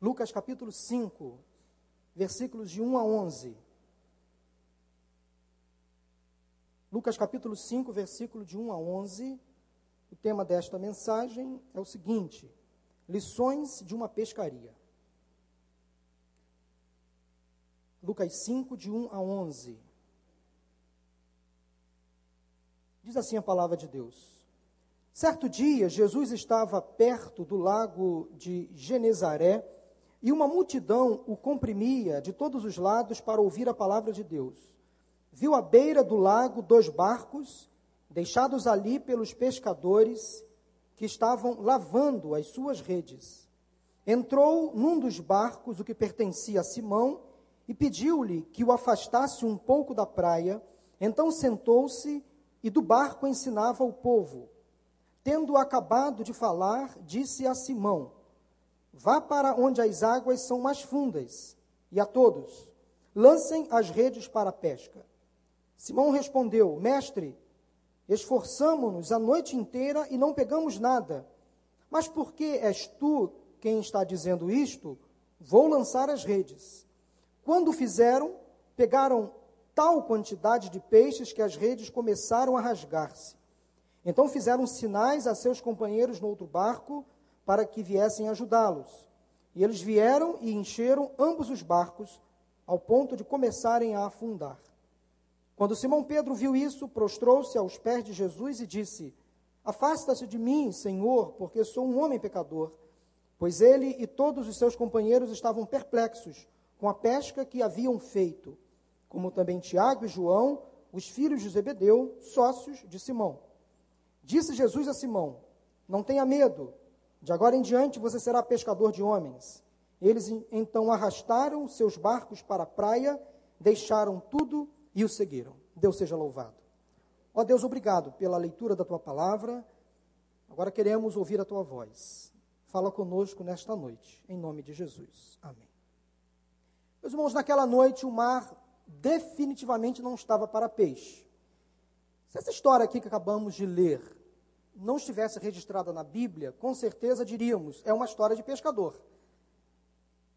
Lucas capítulo 5, versículos de 1 a 11. Lucas capítulo 5, versículo de 1 a 11. O tema desta mensagem é o seguinte: Lições de uma pescaria. Lucas 5, de 1 a 11. Diz assim a palavra de Deus. Certo dia, Jesus estava perto do lago de Genezaré e uma multidão o comprimia de todos os lados para ouvir a palavra de Deus. Viu à beira do lago dois barcos, deixados ali pelos pescadores que estavam lavando as suas redes. Entrou num dos barcos, o que pertencia a Simão, e pediu-lhe que o afastasse um pouco da praia. Então sentou-se e do barco ensinava o povo. Tendo acabado de falar, disse a Simão: Vá para onde as águas são mais fundas, e a todos, lancem as redes para a pesca. Simão respondeu: Mestre, esforçamo-nos a noite inteira e não pegamos nada. Mas porque és tu quem está dizendo isto, vou lançar as redes. Quando fizeram, pegaram tal quantidade de peixes que as redes começaram a rasgar-se. Então fizeram sinais a seus companheiros no outro barco para que viessem ajudá-los. E eles vieram e encheram ambos os barcos, ao ponto de começarem a afundar. Quando Simão Pedro viu isso, prostrou-se aos pés de Jesus e disse: Afasta-se de mim, Senhor, porque sou um homem pecador. Pois ele e todos os seus companheiros estavam perplexos com a pesca que haviam feito, como também Tiago e João, os filhos de Zebedeu, sócios de Simão. Disse Jesus a Simão: Não tenha medo, de agora em diante você será pescador de homens. Eles então arrastaram seus barcos para a praia, deixaram tudo e o seguiram. Deus seja louvado. Ó Deus, obrigado pela leitura da tua palavra. Agora queremos ouvir a tua voz. Fala conosco nesta noite, em nome de Jesus. Amém. Meus irmãos, naquela noite o mar definitivamente não estava para peixe. Se essa história aqui que acabamos de ler não estivesse registrada na Bíblia, com certeza diríamos, é uma história de pescador.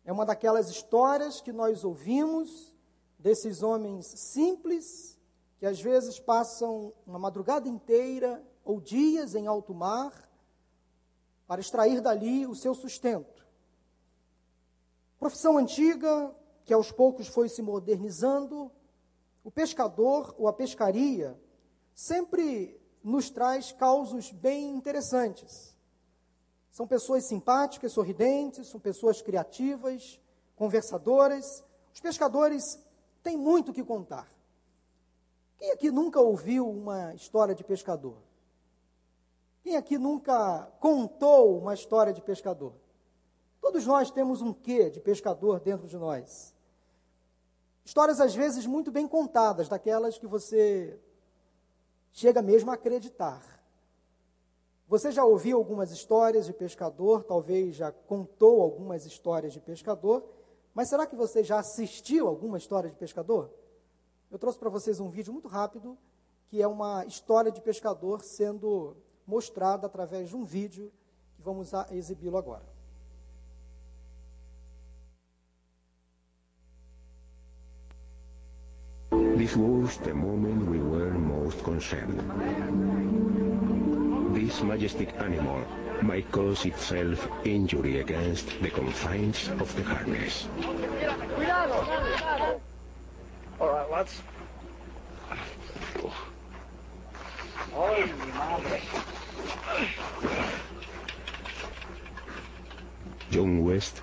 É uma daquelas histórias que nós ouvimos desses homens simples, que às vezes passam uma madrugada inteira ou dias em alto mar para extrair dali o seu sustento. Profissão antiga que aos poucos foi se modernizando, o pescador ou a pescaria sempre nos traz causos bem interessantes. São pessoas simpáticas, sorridentes, são pessoas criativas, conversadoras. Os pescadores têm muito o que contar. Quem aqui nunca ouviu uma história de pescador? Quem aqui nunca contou uma história de pescador? Todos nós temos um quê de pescador dentro de nós. Histórias às vezes muito bem contadas, daquelas que você chega mesmo a acreditar. Você já ouviu algumas histórias de pescador, talvez já contou algumas histórias de pescador, mas será que você já assistiu alguma história de pescador? Eu trouxe para vocês um vídeo muito rápido, que é uma história de pescador sendo mostrada através de um vídeo que vamos exibi-lo agora. This was the moment we were most concerned. This majestic animal might cause itself injury against the confines of the harness. All right, lads. Ay, mi madre. John West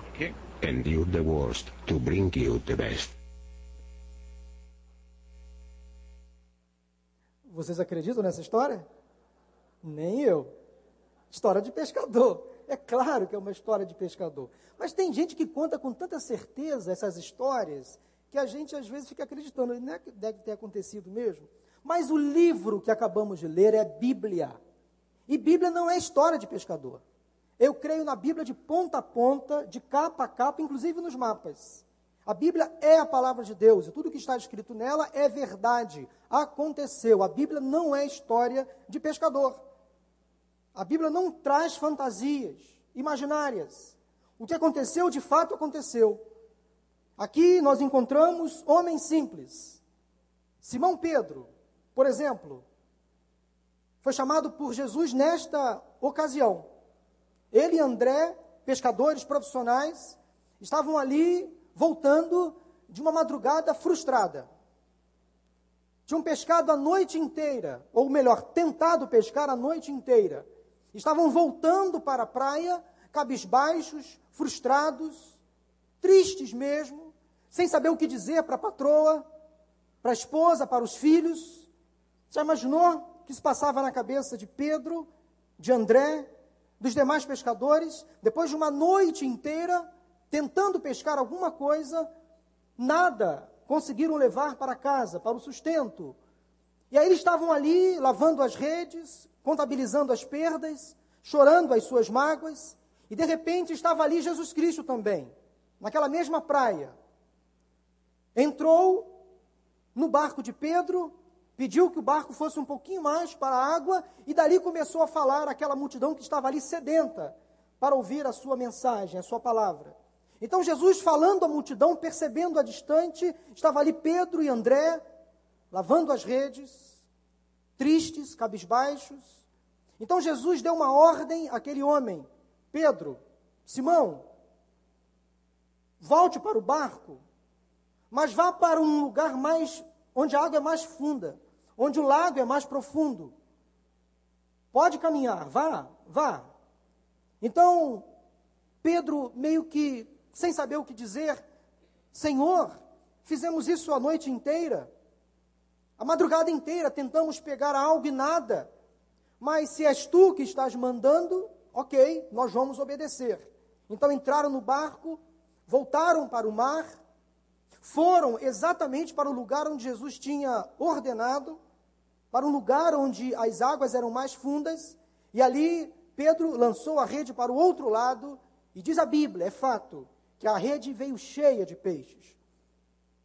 endured the worst to bring you the best. Vocês acreditam nessa história? Nem eu. História de pescador. É claro que é uma história de pescador. Mas tem gente que conta com tanta certeza essas histórias que a gente às vezes fica acreditando, não é que deve ter acontecido mesmo. Mas o livro que acabamos de ler é Bíblia. E Bíblia não é história de pescador. Eu creio na Bíblia de ponta a ponta, de capa a capa, inclusive nos mapas. A Bíblia é a palavra de Deus e tudo que está escrito nela é verdade. Aconteceu. A Bíblia não é história de pescador. A Bíblia não traz fantasias imaginárias. O que aconteceu, de fato aconteceu. Aqui nós encontramos homens simples. Simão Pedro, por exemplo, foi chamado por Jesus nesta ocasião. Ele e André, pescadores profissionais, estavam ali voltando de uma madrugada frustrada. Tinham pescado a noite inteira, ou melhor, tentado pescar a noite inteira. Estavam voltando para a praia, cabisbaixos, frustrados, tristes mesmo, sem saber o que dizer para a patroa, para a esposa, para os filhos. Já imaginou o que se passava na cabeça de Pedro, de André, dos demais pescadores, depois de uma noite inteira tentando pescar alguma coisa, nada conseguiram levar para casa, para o sustento. E aí eles estavam ali lavando as redes, contabilizando as perdas, chorando as suas mágoas, e de repente estava ali Jesus Cristo também, naquela mesma praia. Entrou no barco de Pedro, pediu que o barco fosse um pouquinho mais para a água, e dali começou a falar aquela multidão que estava ali sedenta para ouvir a sua mensagem, a sua palavra. Então Jesus, falando à multidão, percebendo a distante, estava ali Pedro e André, lavando as redes, tristes, cabisbaixos. Então Jesus deu uma ordem àquele homem: Pedro, Simão, volte para o barco, mas vá para um lugar mais onde a água é mais funda, onde o lago é mais profundo. Pode caminhar, vá, vá. Então, Pedro meio que sem saber o que dizer. Senhor, fizemos isso a noite inteira, a madrugada inteira, tentamos pegar algo e nada. Mas se és tu que estás mandando, ok, nós vamos obedecer. Então entraram no barco, voltaram para o mar, foram exatamente para o lugar onde Jesus tinha ordenado, para um lugar onde as águas eram mais fundas, e ali Pedro lançou a rede para o outro lado, e diz a Bíblia, é fato, que a rede veio cheia de peixes,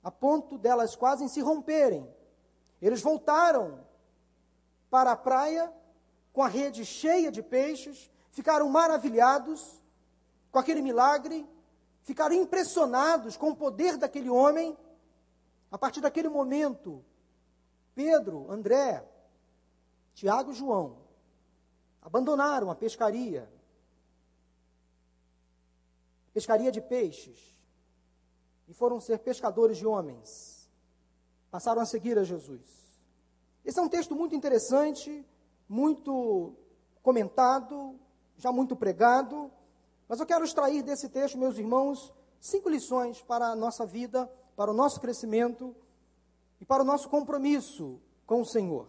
a ponto delas quase se romperem. Eles voltaram para a praia com a rede cheia de peixes, ficaram maravilhados com aquele milagre, ficaram impressionados com o poder daquele homem. A partir daquele momento, Pedro, André, Tiago e João abandonaram a pescaria pescaria de peixes, e foram ser pescadores de homens. Passaram a seguir a Jesus. Esse é um texto muito interessante, muito comentado, já muito pregado, mas eu quero extrair desse texto, meus irmãos, cinco lições para a nossa vida, para o nosso crescimento e para o nosso compromisso com o Senhor.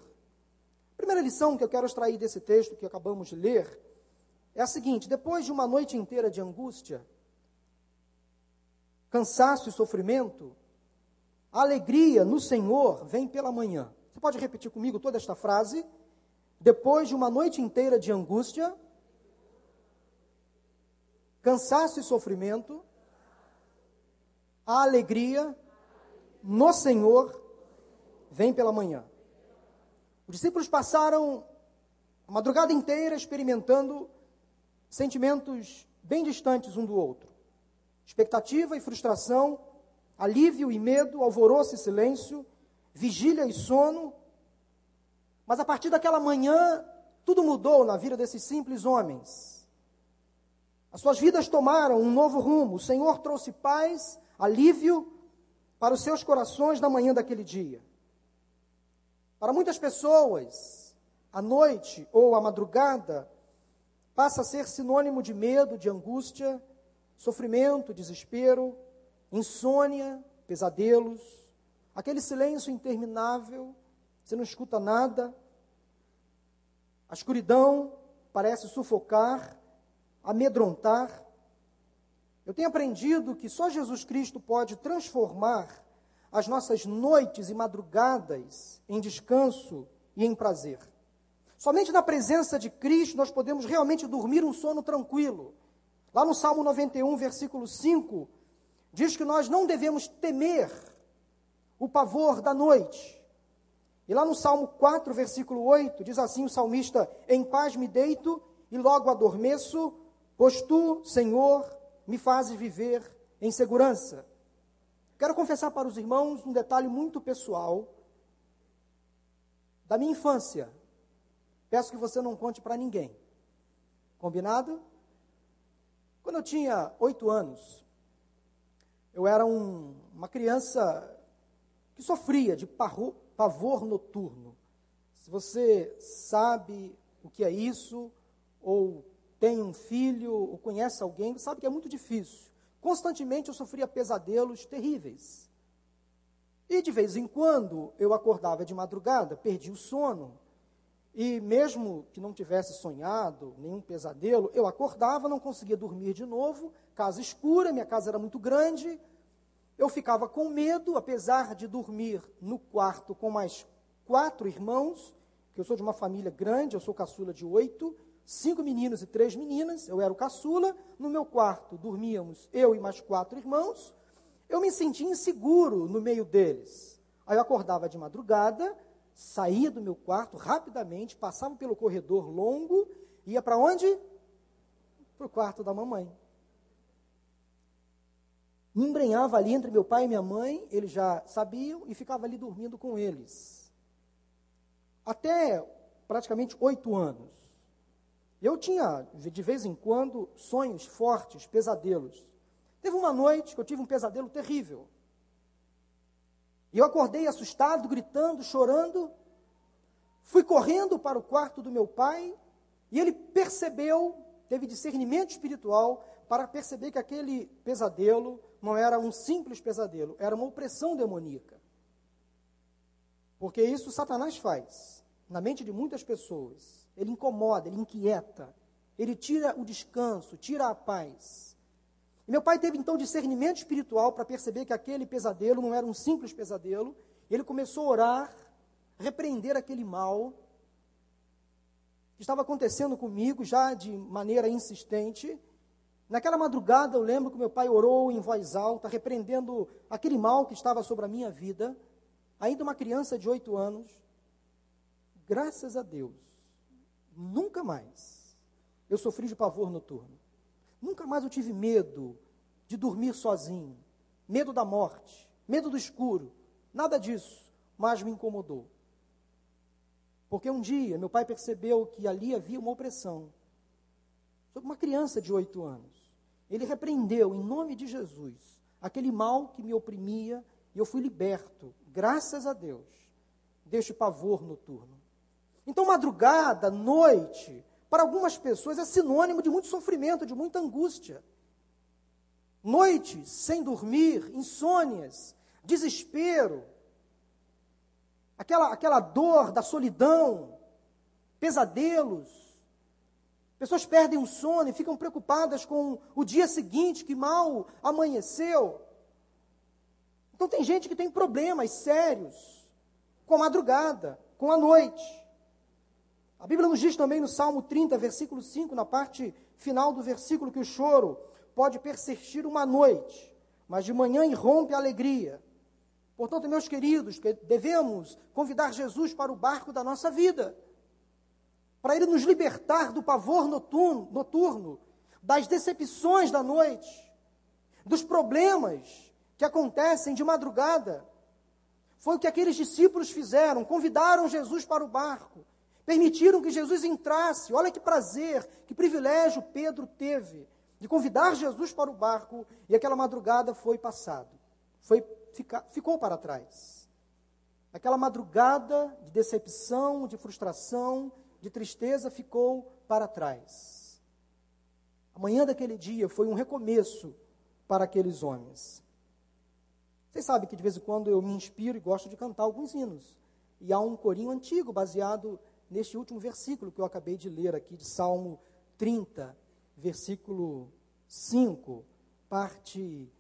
A primeira lição que eu quero extrair desse texto que acabamos de ler é a seguinte: depois de uma noite inteira de angústia, cansaço e sofrimento, a alegria no Senhor vem pela manhã. Você pode repetir comigo toda esta frase? Depois de uma noite inteira de angústia, cansaço e sofrimento, a alegria no Senhor vem pela manhã. Os discípulos passaram a madrugada inteira experimentando sentimentos bem distantes um do outro expectativa e frustração, alívio e medo, alvoroço e silêncio, vigília e sono. Mas a partir daquela manhã, tudo mudou na vida desses simples homens. As suas vidas tomaram um novo rumo. O Senhor trouxe paz, alívio para os seus corações na manhã daquele dia. Para muitas pessoas, a noite ou a madrugada passa a ser sinônimo de medo, de angústia, sofrimento, desespero, insônia, pesadelos, aquele silêncio interminável, você não escuta nada, a escuridão parece sufocar, amedrontar. Eu tenho aprendido que só Jesus Cristo pode transformar as nossas noites e madrugadas em descanso e em prazer. Somente na presença de Cristo nós podemos realmente dormir um sono tranquilo Lá no Salmo 91, versículo 5, diz que nós não devemos temer o pavor da noite. E lá no Salmo 4, versículo 8, diz assim o salmista: Em paz me deito e logo adormeço, pois tu, Senhor, me fazem viver em segurança. Quero confessar para os irmãos um detalhe muito pessoal da minha infância. Peço que você não conte para ninguém. Combinado? Quando eu tinha oito anos, eu era um, uma criança que sofria de pavor noturno. Se você sabe o que é isso, ou tem um filho, ou conhece alguém, sabe que é muito difícil. Constantemente eu sofria pesadelos terríveis. E de vez em quando eu acordava de madrugada, perdi o sono, e mesmo que não tivesse sonhado nenhum pesadelo, eu acordava, não conseguia dormir de novo, casa escura, minha casa era muito grande. Eu ficava com medo, apesar de dormir no quarto com mais quatro irmãos, que eu sou de uma família grande, eu sou caçula de oito, cinco meninos e três meninas, eu era o caçula. No meu quarto dormíamos eu e mais quatro irmãos. Eu me sentia inseguro no meio deles. Aí eu acordava de madrugada, saía do meu quarto rapidamente, passava pelo corredor longo, ia para onde? Para o quarto da mamãe. Me embrenhava ali entre meu pai e minha mãe, eles já sabiam, e ficava ali dormindo com eles. Até praticamente oito anos. Eu tinha, de vez em quando, sonhos fortes, pesadelos. Teve uma noite que eu tive um pesadelo terrível. E eu acordei assustado, gritando, chorando. Fui correndo para o quarto do meu pai e ele percebeu, teve discernimento espiritual para perceber que aquele pesadelo não era um simples pesadelo, era uma opressão demoníaca. Porque isso Satanás faz na mente de muitas pessoas. Ele incomoda, ele inquieta, ele tira o descanso, tira a paz. E meu pai teve então discernimento espiritual para perceber que aquele pesadelo não era um simples pesadelo. Ele começou a orar, repreender aquele mal que estava acontecendo comigo já de maneira insistente. Naquela madrugada eu lembro que meu pai orou em voz alta, repreendendo aquele mal que estava sobre a minha vida, ainda uma criança de oito anos. Graças a Deus, nunca mais eu sofri de pavor noturno. Nunca mais eu tive medo de dormir sozinho, medo da morte, medo do escuro, nada disso, mas me incomodou. Porque um dia meu pai percebeu que ali havia uma opressão sobre uma criança de oito anos. Ele repreendeu, em nome de Jesus, aquele mal que me oprimia e eu fui liberto, graças a Deus, deste pavor noturno. Então, madrugada, noite, para algumas pessoas é sinônimo de muito sofrimento, de muita angústia. Noites sem dormir, insônias, desespero, aquela, aquela dor da solidão, pesadelos. Pessoas perdem o sono e ficam preocupadas com o dia seguinte, que mal amanheceu. Então, tem gente que tem problemas sérios com a madrugada, com a noite. A Bíblia nos diz também no Salmo 30, versículo 5, na parte final do versículo, que o choro pode persistir uma noite, mas de manhã irrompe a alegria. Portanto, meus queridos, devemos convidar Jesus para o barco da nossa vida, para ele nos libertar do pavor noturno, noturno das decepções da noite, dos problemas que acontecem de madrugada. Foi o que aqueles discípulos fizeram, convidaram Jesus para o barco Permitiram que Jesus entrasse. Olha que prazer, que privilégio Pedro teve de convidar Jesus para o barco e aquela madrugada foi passado. Foi, fica, ficou para trás. Aquela madrugada de decepção, de frustração, de tristeza ficou para trás. A manhã daquele dia foi um recomeço para aqueles homens. Vocês sabem que de vez em quando eu me inspiro e gosto de cantar alguns hinos. E há um corinho antigo baseado neste último versículo que eu acabei de ler aqui, de Salmo 30, versículo 5, parte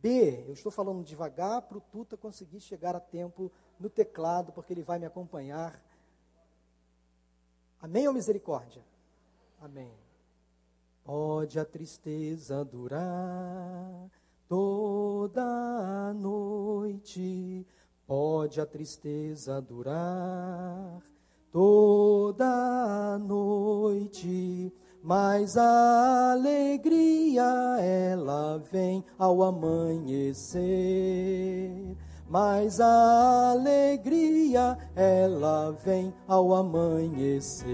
B. Eu estou falando devagar para o Tuta conseguir chegar a tempo no teclado, porque ele vai me acompanhar. Amém ou misericórdia? Amém. Pode a tristeza durar toda a noite, pode a tristeza durar toda noite, mas a alegria ela vem ao amanhecer. Mas a alegria ela vem ao amanhecer.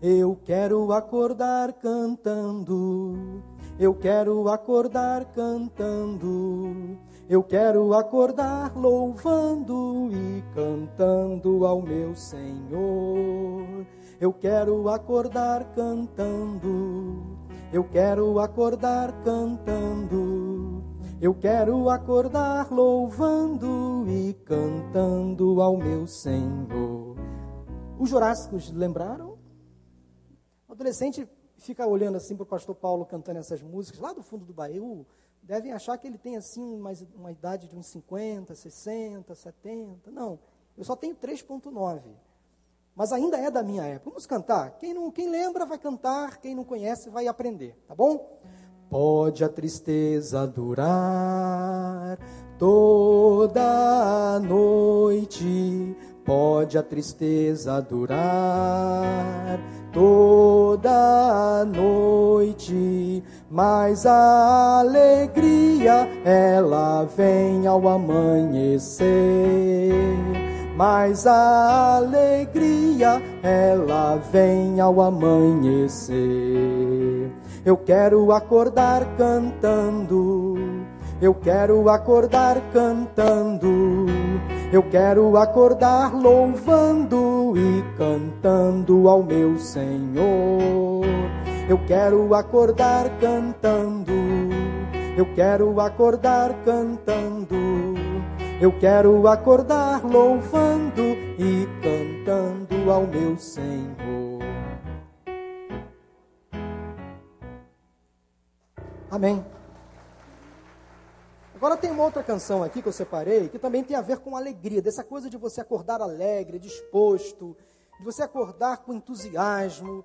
Eu quero acordar cantando. Eu quero acordar cantando. Eu quero acordar louvando e cantando ao meu Senhor. Eu quero acordar cantando. Eu quero acordar cantando. Eu quero acordar louvando e cantando ao meu Senhor. Os Jurássicos lembraram? O adolescente fica olhando assim para o pastor Paulo cantando essas músicas lá do fundo do baú devem achar que ele tem assim uma, uma idade de uns 50, 60, 70. Não, eu só tenho 3.9. Mas ainda é da minha época. Vamos cantar? Quem, não, quem lembra vai cantar, quem não conhece vai aprender, tá bom? Pode a tristeza durar toda a noite, pode a tristeza durar toda a noite, mas a alegria ela vem ao amanhecer. Mas a alegria ela vem ao amanhecer. Eu quero acordar cantando. Eu quero acordar cantando. Eu quero acordar louvando e cantando ao meu Senhor. Eu quero acordar cantando. Eu quero acordar cantando. Eu quero acordar louvando e cantando ao meu Senhor. Amém. Agora tem uma outra canção aqui que eu separei, que também tem a ver com alegria, dessa coisa de você acordar alegre, disposto, de você acordar com entusiasmo,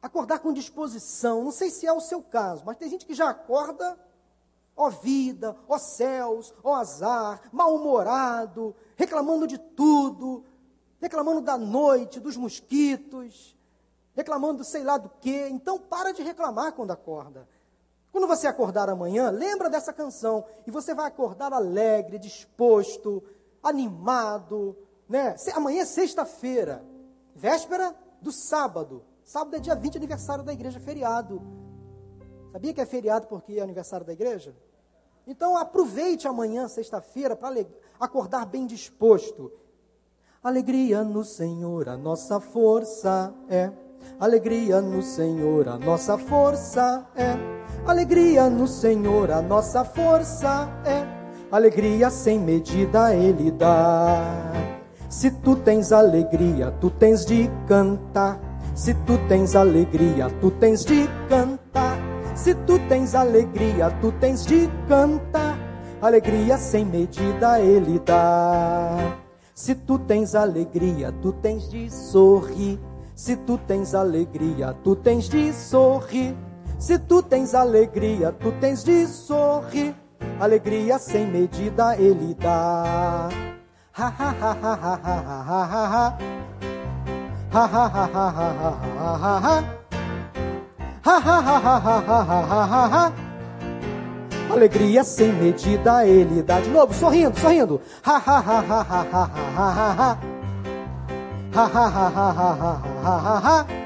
acordar com disposição. Não sei se é o seu caso, mas tem gente que já acorda, ó vida, ó céus, ó azar, mal-humorado, reclamando de tudo, reclamando da noite, dos mosquitos, reclamando sei lá do que. Então para de reclamar quando acorda. Quando você acordar amanhã, lembra dessa canção e você vai acordar alegre, disposto, animado, né? Amanhã é sexta-feira, véspera do sábado. Sábado é dia 20, aniversário da igreja, feriado. Sabia que é feriado porque é aniversário da igreja? Então aproveite amanhã, sexta-feira, para acordar bem disposto. Alegria no Senhor, a nossa força é. Alegria no Senhor, a nossa força é. Alegria no Senhor, a nossa força é. Alegria sem medida Ele dá. Se tu tens alegria, tu tens de cantar. Se tu tens alegria, tu tens de cantar. Se tu tens alegria, tu tens de cantar. Alegria sem medida Ele dá. Se tu tens alegria, tu tens de sorrir. Se tu tens alegria, tu tens de sorrir. Se tu tens alegria, tu tens de sorrir. Alegria sem medida ele dá. Ha ha ha ha ha ha ha ha ha. Ha ha ha ha ha ha ha ha. Ha ha ha ha ha ha ha ha ha. Alegria sem medida ele dá. De novo, sorrindo, sorrindo. Ha ha ha ha ha ha ha ha ha. Ha ha ha ha ha ha ha ha.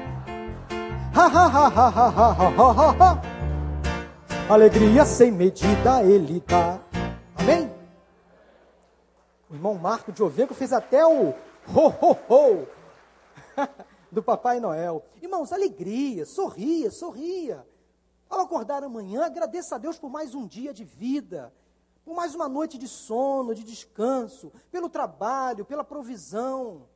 Alegria sem medida ele dá. Amém? O irmão Marco de Oveco fez até o ho, ho, ho do Papai Noel. Irmãos, alegria, sorria, sorria. Ao acordar amanhã, agradeça a Deus por mais um dia de vida, por mais uma noite de sono, de descanso, pelo trabalho, pela provisão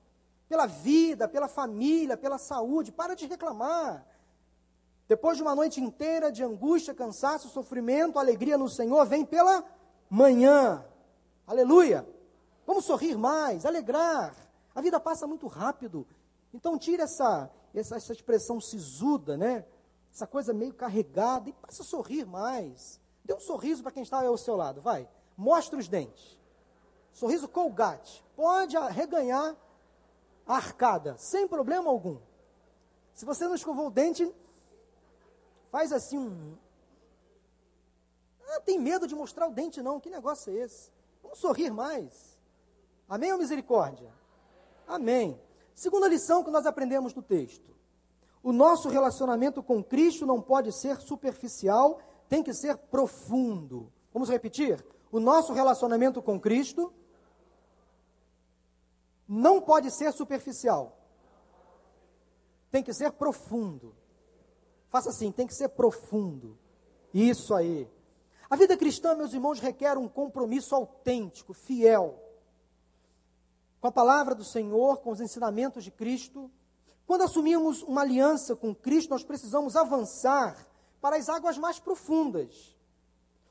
pela vida, pela família, pela saúde. Para de reclamar. Depois de uma noite inteira de angústia, cansaço, sofrimento, alegria no Senhor, vem pela manhã. Aleluia. Vamos sorrir mais, alegrar. A vida passa muito rápido. Então tira essa, essa, essa expressão sisuda, né? Essa coisa meio carregada e passa a sorrir mais. Dê um sorriso para quem está ao seu lado, vai. Mostre os dentes. Sorriso colgate. Pode reganhar a arcada, sem problema algum. Se você não escovou o dente, faz assim um. Ah, tem medo de mostrar o dente, não. Que negócio é esse? Vamos sorrir mais. Amém ou misericórdia? Amém. Segunda lição que nós aprendemos no texto. O nosso relacionamento com Cristo não pode ser superficial, tem que ser profundo. Vamos repetir? O nosso relacionamento com Cristo não pode ser superficial. Tem que ser profundo. Faça assim, tem que ser profundo. Isso aí. A vida cristã, meus irmãos, requer um compromisso autêntico, fiel, com a palavra do Senhor, com os ensinamentos de Cristo. Quando assumimos uma aliança com Cristo, nós precisamos avançar para as águas mais profundas,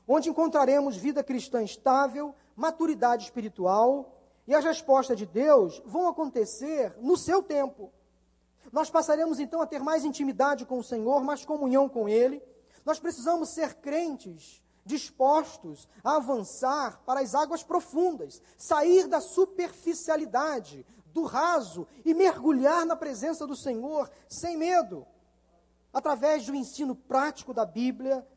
onde encontraremos vida cristã estável, maturidade espiritual, e as respostas de Deus vão acontecer no seu tempo. Nós passaremos então a ter mais intimidade com o Senhor, mais comunhão com Ele. Nós precisamos ser crentes dispostos a avançar para as águas profundas, sair da superficialidade, do raso e mergulhar na presença do Senhor sem medo, através do ensino prático da Bíblia,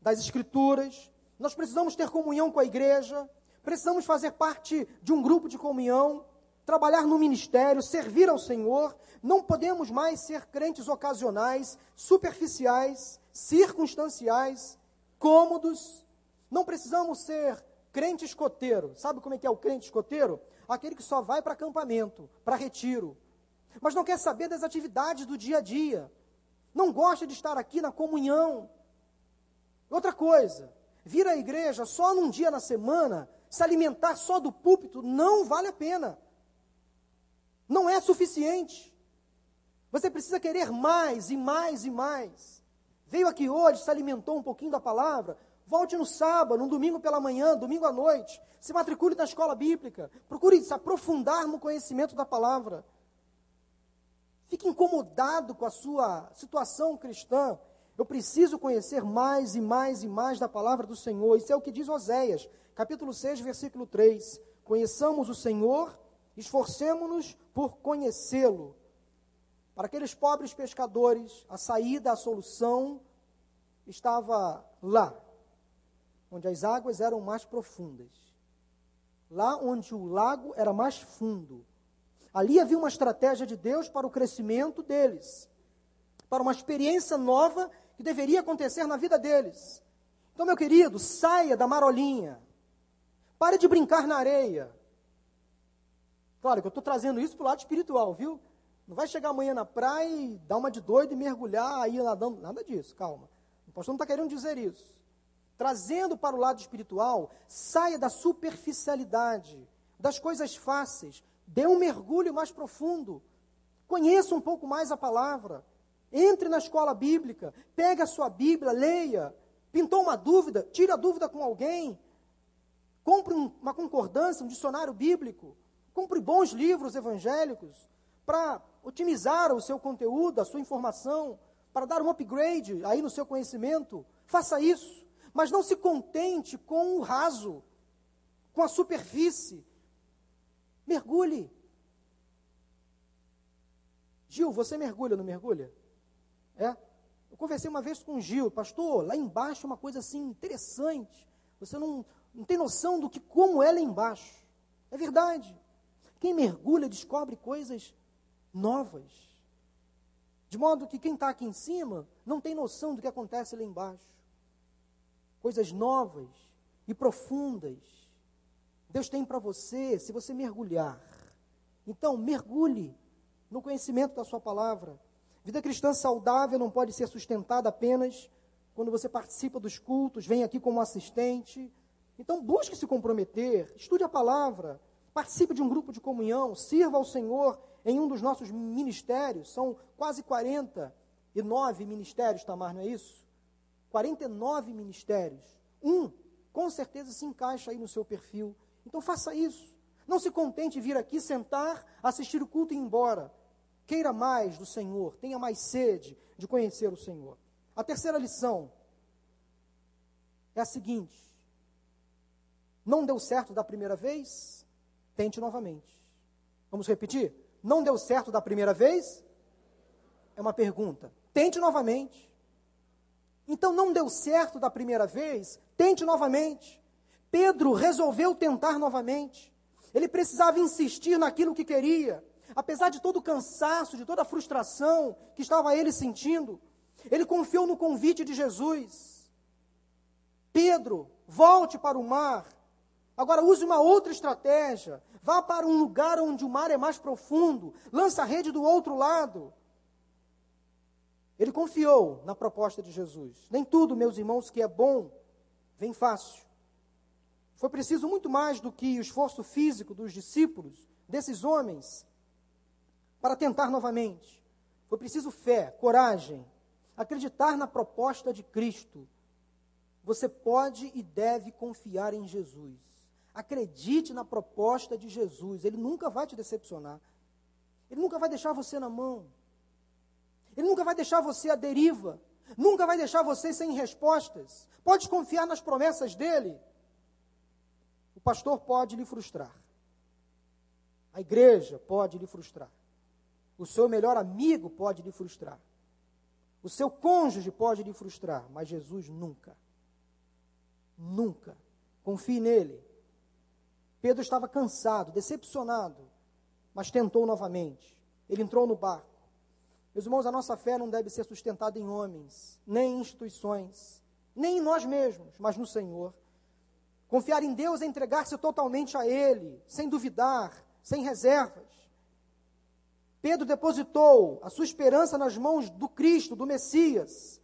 das Escrituras. Nós precisamos ter comunhão com a igreja, precisamos fazer parte de um grupo de comunhão, trabalhar no ministério, servir ao Senhor. Não podemos mais ser crentes ocasionais, superficiais, circunstanciais, cômodos. Não precisamos ser crente escoteiro. Sabe como é que é o crente escoteiro? Aquele que só vai para acampamento, para retiro, mas não quer saber das atividades do dia a dia. Não gosta de estar aqui na comunhão. Outra coisa, vir à igreja só num dia na semana, se alimentar só do púlpito, não vale a pena. Não é suficiente. Você precisa querer mais e mais e mais. Veio aqui hoje, se alimentou um pouquinho da palavra, volte no sábado, no domingo pela manhã, domingo à noite. Se matricule na escola bíblica. Procure se aprofundar no conhecimento da palavra. Fique incomodado com a sua situação cristã. Eu preciso conhecer mais e mais e mais da palavra do Senhor. Isso é o que diz Oséias, capítulo 6, versículo 3. Conheçamos o Senhor, esforcemos-nos por conhecê-lo. Para aqueles pobres pescadores, a saída, a solução estava lá, onde as águas eram mais profundas. Lá onde o lago era mais fundo. Ali havia uma estratégia de Deus para o crescimento deles, para uma experiência nova que deveria acontecer na vida deles. Então, meu querido, saia da marolinha, Pare de brincar na areia. Claro que eu estou trazendo isso para o lado espiritual, viu? Não vai chegar amanhã na praia e dar uma de doido e mergulhar aí nadando. Nada disso, calma. O pastor não está querendo dizer isso. Trazendo para o lado espiritual, saia da superficialidade, das coisas fáceis. Dê um mergulho mais profundo. Conheça um pouco mais a palavra. Entre na escola bíblica. Pegue a sua Bíblia, leia. Pintou uma dúvida? Tire a dúvida com alguém. Compre um, uma concordância, um dicionário bíblico. Compre bons livros evangélicos para otimizar o seu conteúdo, a sua informação, para dar um upgrade aí no seu conhecimento. Faça isso. Mas não se contente com o raso, com a superfície. Mergulhe. Gil, você mergulha, não mergulha? É? Eu conversei uma vez com o Gil, pastor, lá embaixo é uma coisa assim interessante. Você não, não tem noção do que como é lá embaixo. É verdade. Quem mergulha descobre coisas novas. De modo que quem está aqui em cima não tem noção do que acontece lá embaixo. Coisas novas e profundas. Deus tem para você se você mergulhar. Então, mergulhe no conhecimento da Sua palavra. Vida cristã saudável não pode ser sustentada apenas quando você participa dos cultos, vem aqui como assistente, então, busque se comprometer, estude a palavra, participe de um grupo de comunhão, sirva ao Senhor em um dos nossos ministérios. São quase 49 ministérios, Tamar, não é isso? 49 ministérios. Um, com certeza, se encaixa aí no seu perfil. Então, faça isso. Não se contente em vir aqui, sentar, assistir o culto e ir embora. Queira mais do Senhor, tenha mais sede de conhecer o Senhor. A terceira lição é a seguinte: não deu certo da primeira vez? Tente novamente. Vamos repetir? Não deu certo da primeira vez? É uma pergunta. Tente novamente. Então não deu certo da primeira vez, tente novamente. Pedro resolveu tentar novamente. Ele precisava insistir naquilo que queria. Apesar de todo o cansaço, de toda a frustração que estava ele sentindo, ele confiou no convite de Jesus. Pedro, volte para o mar. Agora use uma outra estratégia. Vá para um lugar onde o mar é mais profundo. Lança a rede do outro lado. Ele confiou na proposta de Jesus. Nem tudo, meus irmãos, que é bom, vem fácil. Foi preciso muito mais do que o esforço físico dos discípulos, desses homens, para tentar novamente. Foi preciso fé, coragem, acreditar na proposta de Cristo. Você pode e deve confiar em Jesus. Acredite na proposta de Jesus. Ele nunca vai te decepcionar. Ele nunca vai deixar você na mão. Ele nunca vai deixar você à deriva. Nunca vai deixar você sem respostas. Pode confiar nas promessas dele. O pastor pode lhe frustrar. A igreja pode lhe frustrar. O seu melhor amigo pode lhe frustrar. O seu cônjuge pode lhe frustrar, mas Jesus nunca. Nunca. Confie nele. Pedro estava cansado, decepcionado, mas tentou novamente. Ele entrou no barco. Meus irmãos, a nossa fé não deve ser sustentada em homens, nem em instituições, nem em nós mesmos, mas no Senhor. Confiar em Deus é entregar-se totalmente a Ele, sem duvidar, sem reservas. Pedro depositou a sua esperança nas mãos do Cristo, do Messias.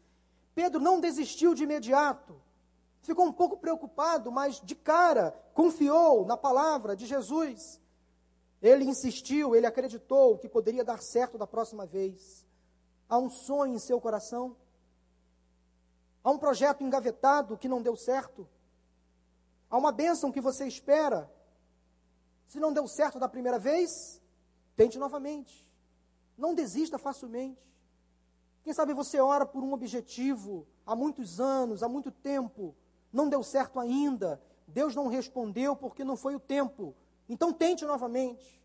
Pedro não desistiu de imediato. Ficou um pouco preocupado, mas de cara confiou na palavra de Jesus. Ele insistiu, ele acreditou que poderia dar certo da próxima vez. Há um sonho em seu coração? Há um projeto engavetado que não deu certo? Há uma bênção que você espera? Se não deu certo da primeira vez, tente novamente. Não desista facilmente. Quem sabe você ora por um objetivo há muitos anos, há muito tempo, não deu certo ainda, Deus não respondeu porque não foi o tempo. Então tente novamente.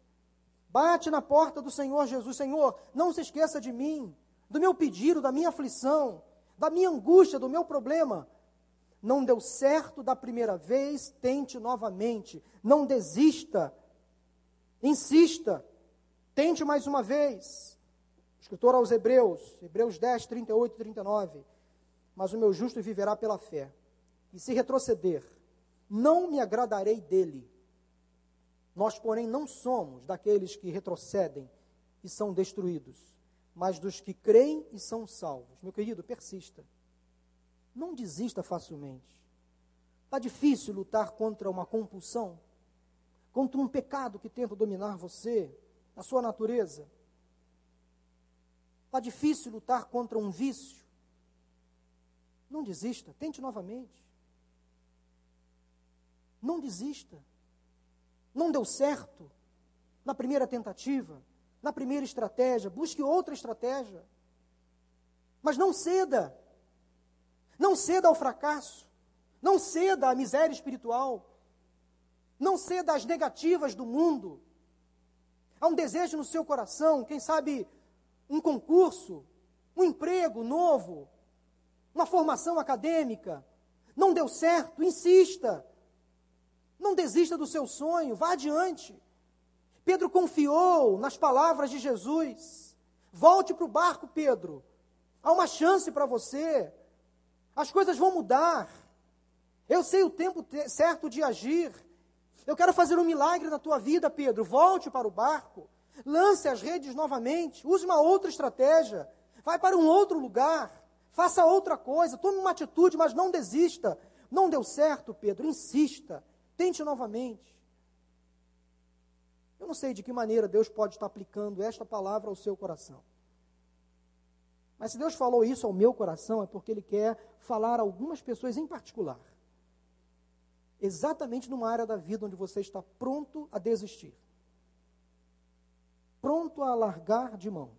Bate na porta do Senhor Jesus, Senhor, não se esqueça de mim, do meu pedido, da minha aflição, da minha angústia, do meu problema. Não deu certo da primeira vez, tente novamente. Não desista. Insista. Tente mais uma vez. escritor aos Hebreus, Hebreus 10, 38 e 39. Mas o meu justo viverá pela fé. E se retroceder, não me agradarei dele. Nós, porém, não somos daqueles que retrocedem e são destruídos, mas dos que creem e são salvos. Meu querido, persista. Não desista facilmente. Está difícil lutar contra uma compulsão, contra um pecado que tenta dominar você, a sua natureza. Está difícil lutar contra um vício. Não desista, tente novamente. Não desista. Não deu certo na primeira tentativa, na primeira estratégia, busque outra estratégia. Mas não ceda. Não ceda ao fracasso. Não ceda à miséria espiritual. Não ceda às negativas do mundo. Há um desejo no seu coração, quem sabe um concurso, um emprego novo, uma formação acadêmica. Não deu certo, insista. Não desista do seu sonho, vá adiante. Pedro confiou nas palavras de Jesus. Volte para o barco, Pedro. Há uma chance para você. As coisas vão mudar. Eu sei o tempo certo de agir. Eu quero fazer um milagre na tua vida, Pedro. Volte para o barco. Lance as redes novamente. Use uma outra estratégia. Vai para um outro lugar. Faça outra coisa. Tome uma atitude, mas não desista. Não deu certo, Pedro. Insista. Tente novamente. Eu não sei de que maneira Deus pode estar aplicando esta palavra ao seu coração. Mas se Deus falou isso ao meu coração, é porque Ele quer falar a algumas pessoas em particular exatamente numa área da vida onde você está pronto a desistir, pronto a largar de mão.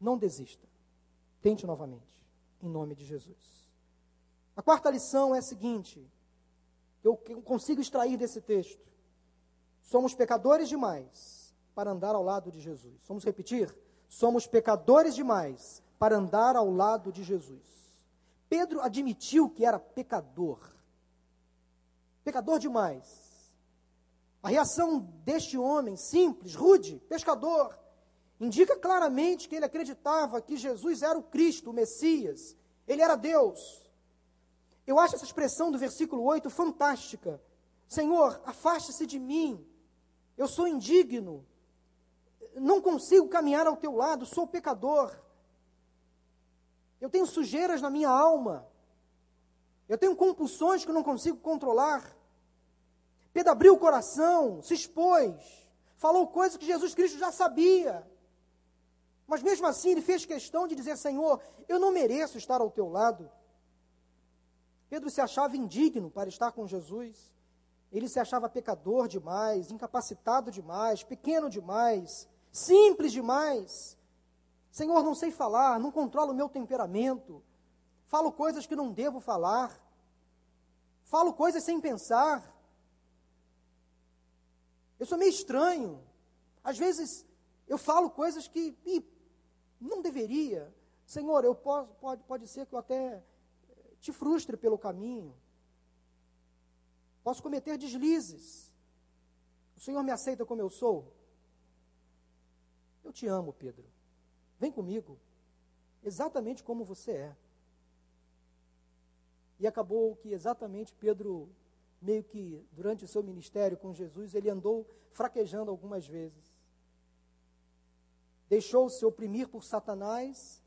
Não desista. Tente novamente, em nome de Jesus. A quarta lição é a seguinte, eu consigo extrair desse texto. Somos pecadores demais para andar ao lado de Jesus. Vamos repetir? Somos pecadores demais para andar ao lado de Jesus. Pedro admitiu que era pecador. Pecador demais. A reação deste homem simples, rude, pescador, indica claramente que ele acreditava que Jesus era o Cristo, o Messias. Ele era Deus. Eu acho essa expressão do versículo 8 fantástica. Senhor, afaste-se de mim. Eu sou indigno. Não consigo caminhar ao teu lado, sou pecador. Eu tenho sujeiras na minha alma. Eu tenho compulsões que eu não consigo controlar. Pedro abriu o coração, se expôs, falou coisas que Jesus Cristo já sabia. Mas mesmo assim ele fez questão de dizer: Senhor, eu não mereço estar ao teu lado. Pedro se achava indigno para estar com Jesus. Ele se achava pecador demais, incapacitado demais, pequeno demais, simples demais. Senhor, não sei falar, não controlo o meu temperamento. Falo coisas que não devo falar. Falo coisas sem pensar. Eu sou meio estranho. Às vezes eu falo coisas que não deveria. Senhor, eu posso, pode, pode ser que eu até te frustre pelo caminho. Posso cometer deslizes. O Senhor me aceita como eu sou? Eu te amo, Pedro. Vem comigo. Exatamente como você é. E acabou que exatamente Pedro, meio que durante o seu ministério com Jesus, ele andou fraquejando algumas vezes. Deixou-se oprimir por Satanás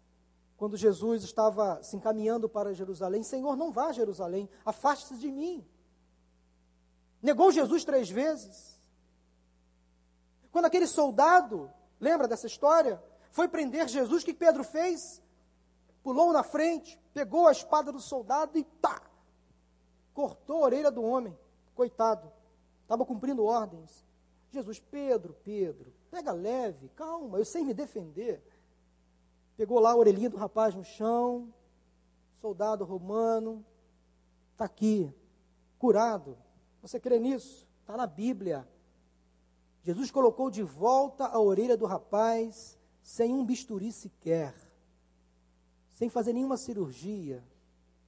quando Jesus estava se encaminhando para Jerusalém: Senhor, não vá a Jerusalém, afaste-se de mim. Negou Jesus três vezes. Quando aquele soldado, lembra dessa história? Foi prender Jesus, o que Pedro fez? Pulou na frente, pegou a espada do soldado e pá! Cortou a orelha do homem. Coitado. Estava cumprindo ordens. Jesus, Pedro, Pedro, pega leve, calma, eu sei me defender. Pegou lá a orelhinha do rapaz no chão, soldado romano, está aqui, curado. Você crê nisso? Está na Bíblia. Jesus colocou de volta a orelha do rapaz, sem um bisturi sequer, sem fazer nenhuma cirurgia,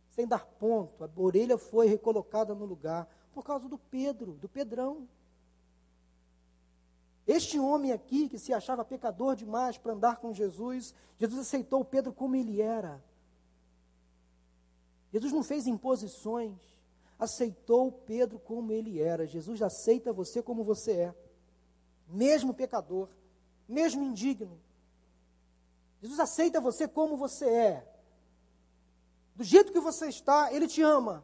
sem dar ponto. A orelha foi recolocada no lugar por causa do Pedro, do Pedrão. Este homem aqui, que se achava pecador demais para andar com Jesus, Jesus aceitou Pedro como ele era. Jesus não fez imposições, aceitou Pedro como ele era. Jesus aceita você como você é, mesmo pecador, mesmo indigno. Jesus aceita você como você é. Do jeito que você está, Ele te ama,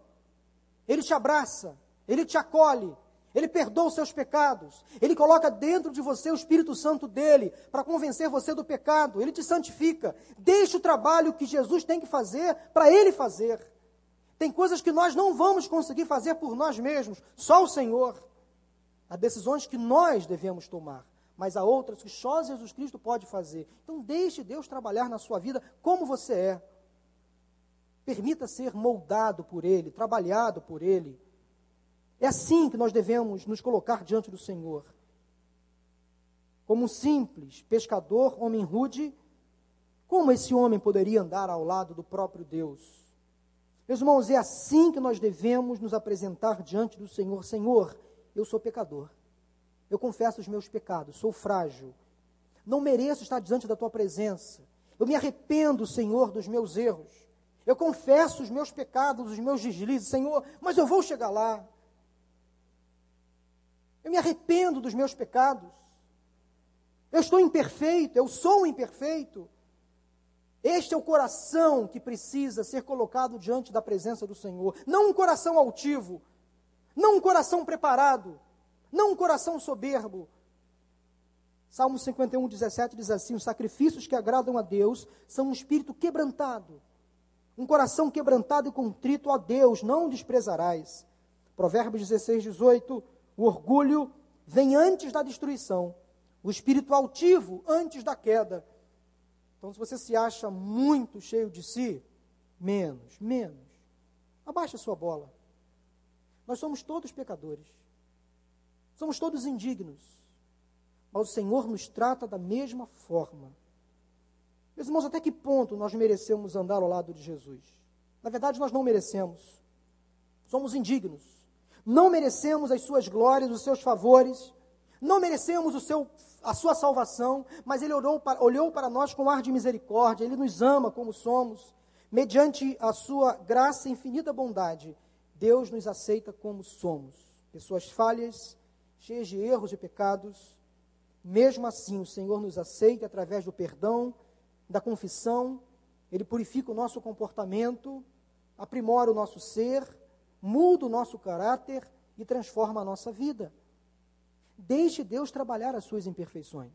Ele te abraça, Ele te acolhe, ele perdoa os seus pecados. Ele coloca dentro de você o Espírito Santo dele para convencer você do pecado. Ele te santifica. Deixe o trabalho que Jesus tem que fazer para ele fazer. Tem coisas que nós não vamos conseguir fazer por nós mesmos, só o Senhor. Há decisões que nós devemos tomar, mas há outras que só Jesus Cristo pode fazer. Então deixe Deus trabalhar na sua vida como você é. Permita ser moldado por Ele, trabalhado por Ele. É assim que nós devemos nos colocar diante do Senhor. Como um simples pescador, homem rude, como esse homem poderia andar ao lado do próprio Deus? Meus irmãos, é assim que nós devemos nos apresentar diante do Senhor. Senhor, eu sou pecador. Eu confesso os meus pecados, sou frágil. Não mereço estar diante da tua presença. Eu me arrependo, Senhor, dos meus erros. Eu confesso os meus pecados, os meus deslizes, Senhor, mas eu vou chegar lá. Eu me arrependo dos meus pecados. Eu estou imperfeito, eu sou imperfeito. Este é o coração que precisa ser colocado diante da presença do Senhor. Não um coração altivo, não um coração preparado, não um coração soberbo. Salmo 51, 17 diz assim: Os sacrifícios que agradam a Deus são um espírito quebrantado. Um coração quebrantado e contrito a Deus não desprezarás. Provérbios 16, 18. O orgulho vem antes da destruição, o espírito altivo antes da queda. Então, se você se acha muito cheio de si, menos, menos. Abaixe a sua bola. Nós somos todos pecadores. Somos todos indignos. Mas o Senhor nos trata da mesma forma. Meus irmãos, até que ponto nós merecemos andar ao lado de Jesus? Na verdade, nós não merecemos. Somos indignos. Não merecemos as suas glórias, os seus favores. Não merecemos o seu, a sua salvação, mas Ele olhou para, olhou para nós com ar de misericórdia. Ele nos ama como somos. Mediante a sua graça e infinita bondade, Deus nos aceita como somos. Pessoas falhas, cheias de erros e pecados. Mesmo assim, o Senhor nos aceita através do perdão da confissão, ele purifica o nosso comportamento, aprimora o nosso ser, muda o nosso caráter e transforma a nossa vida. Deixe Deus trabalhar as suas imperfeições.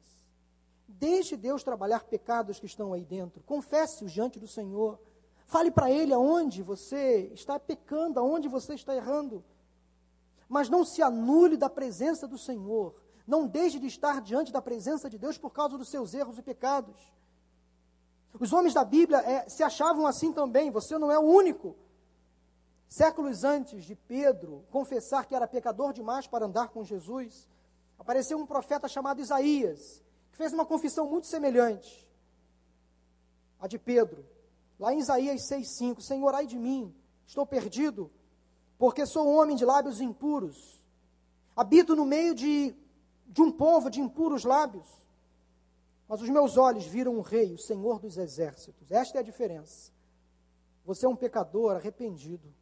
Deixe Deus trabalhar pecados que estão aí dentro. Confesse-os diante do Senhor. Fale para Ele aonde você está pecando, aonde você está errando. Mas não se anule da presença do Senhor. Não deixe de estar diante da presença de Deus por causa dos seus erros e pecados. Os homens da Bíblia é, se achavam assim também, você não é o único. Séculos antes de Pedro confessar que era pecador demais para andar com Jesus, apareceu um profeta chamado Isaías, que fez uma confissão muito semelhante à de Pedro. Lá em Isaías 6,5: Senhor, ai de mim, estou perdido, porque sou um homem de lábios impuros. Habito no meio de, de um povo de impuros lábios. Mas os meus olhos viram o Rei, o Senhor dos Exércitos. Esta é a diferença. Você é um pecador arrependido.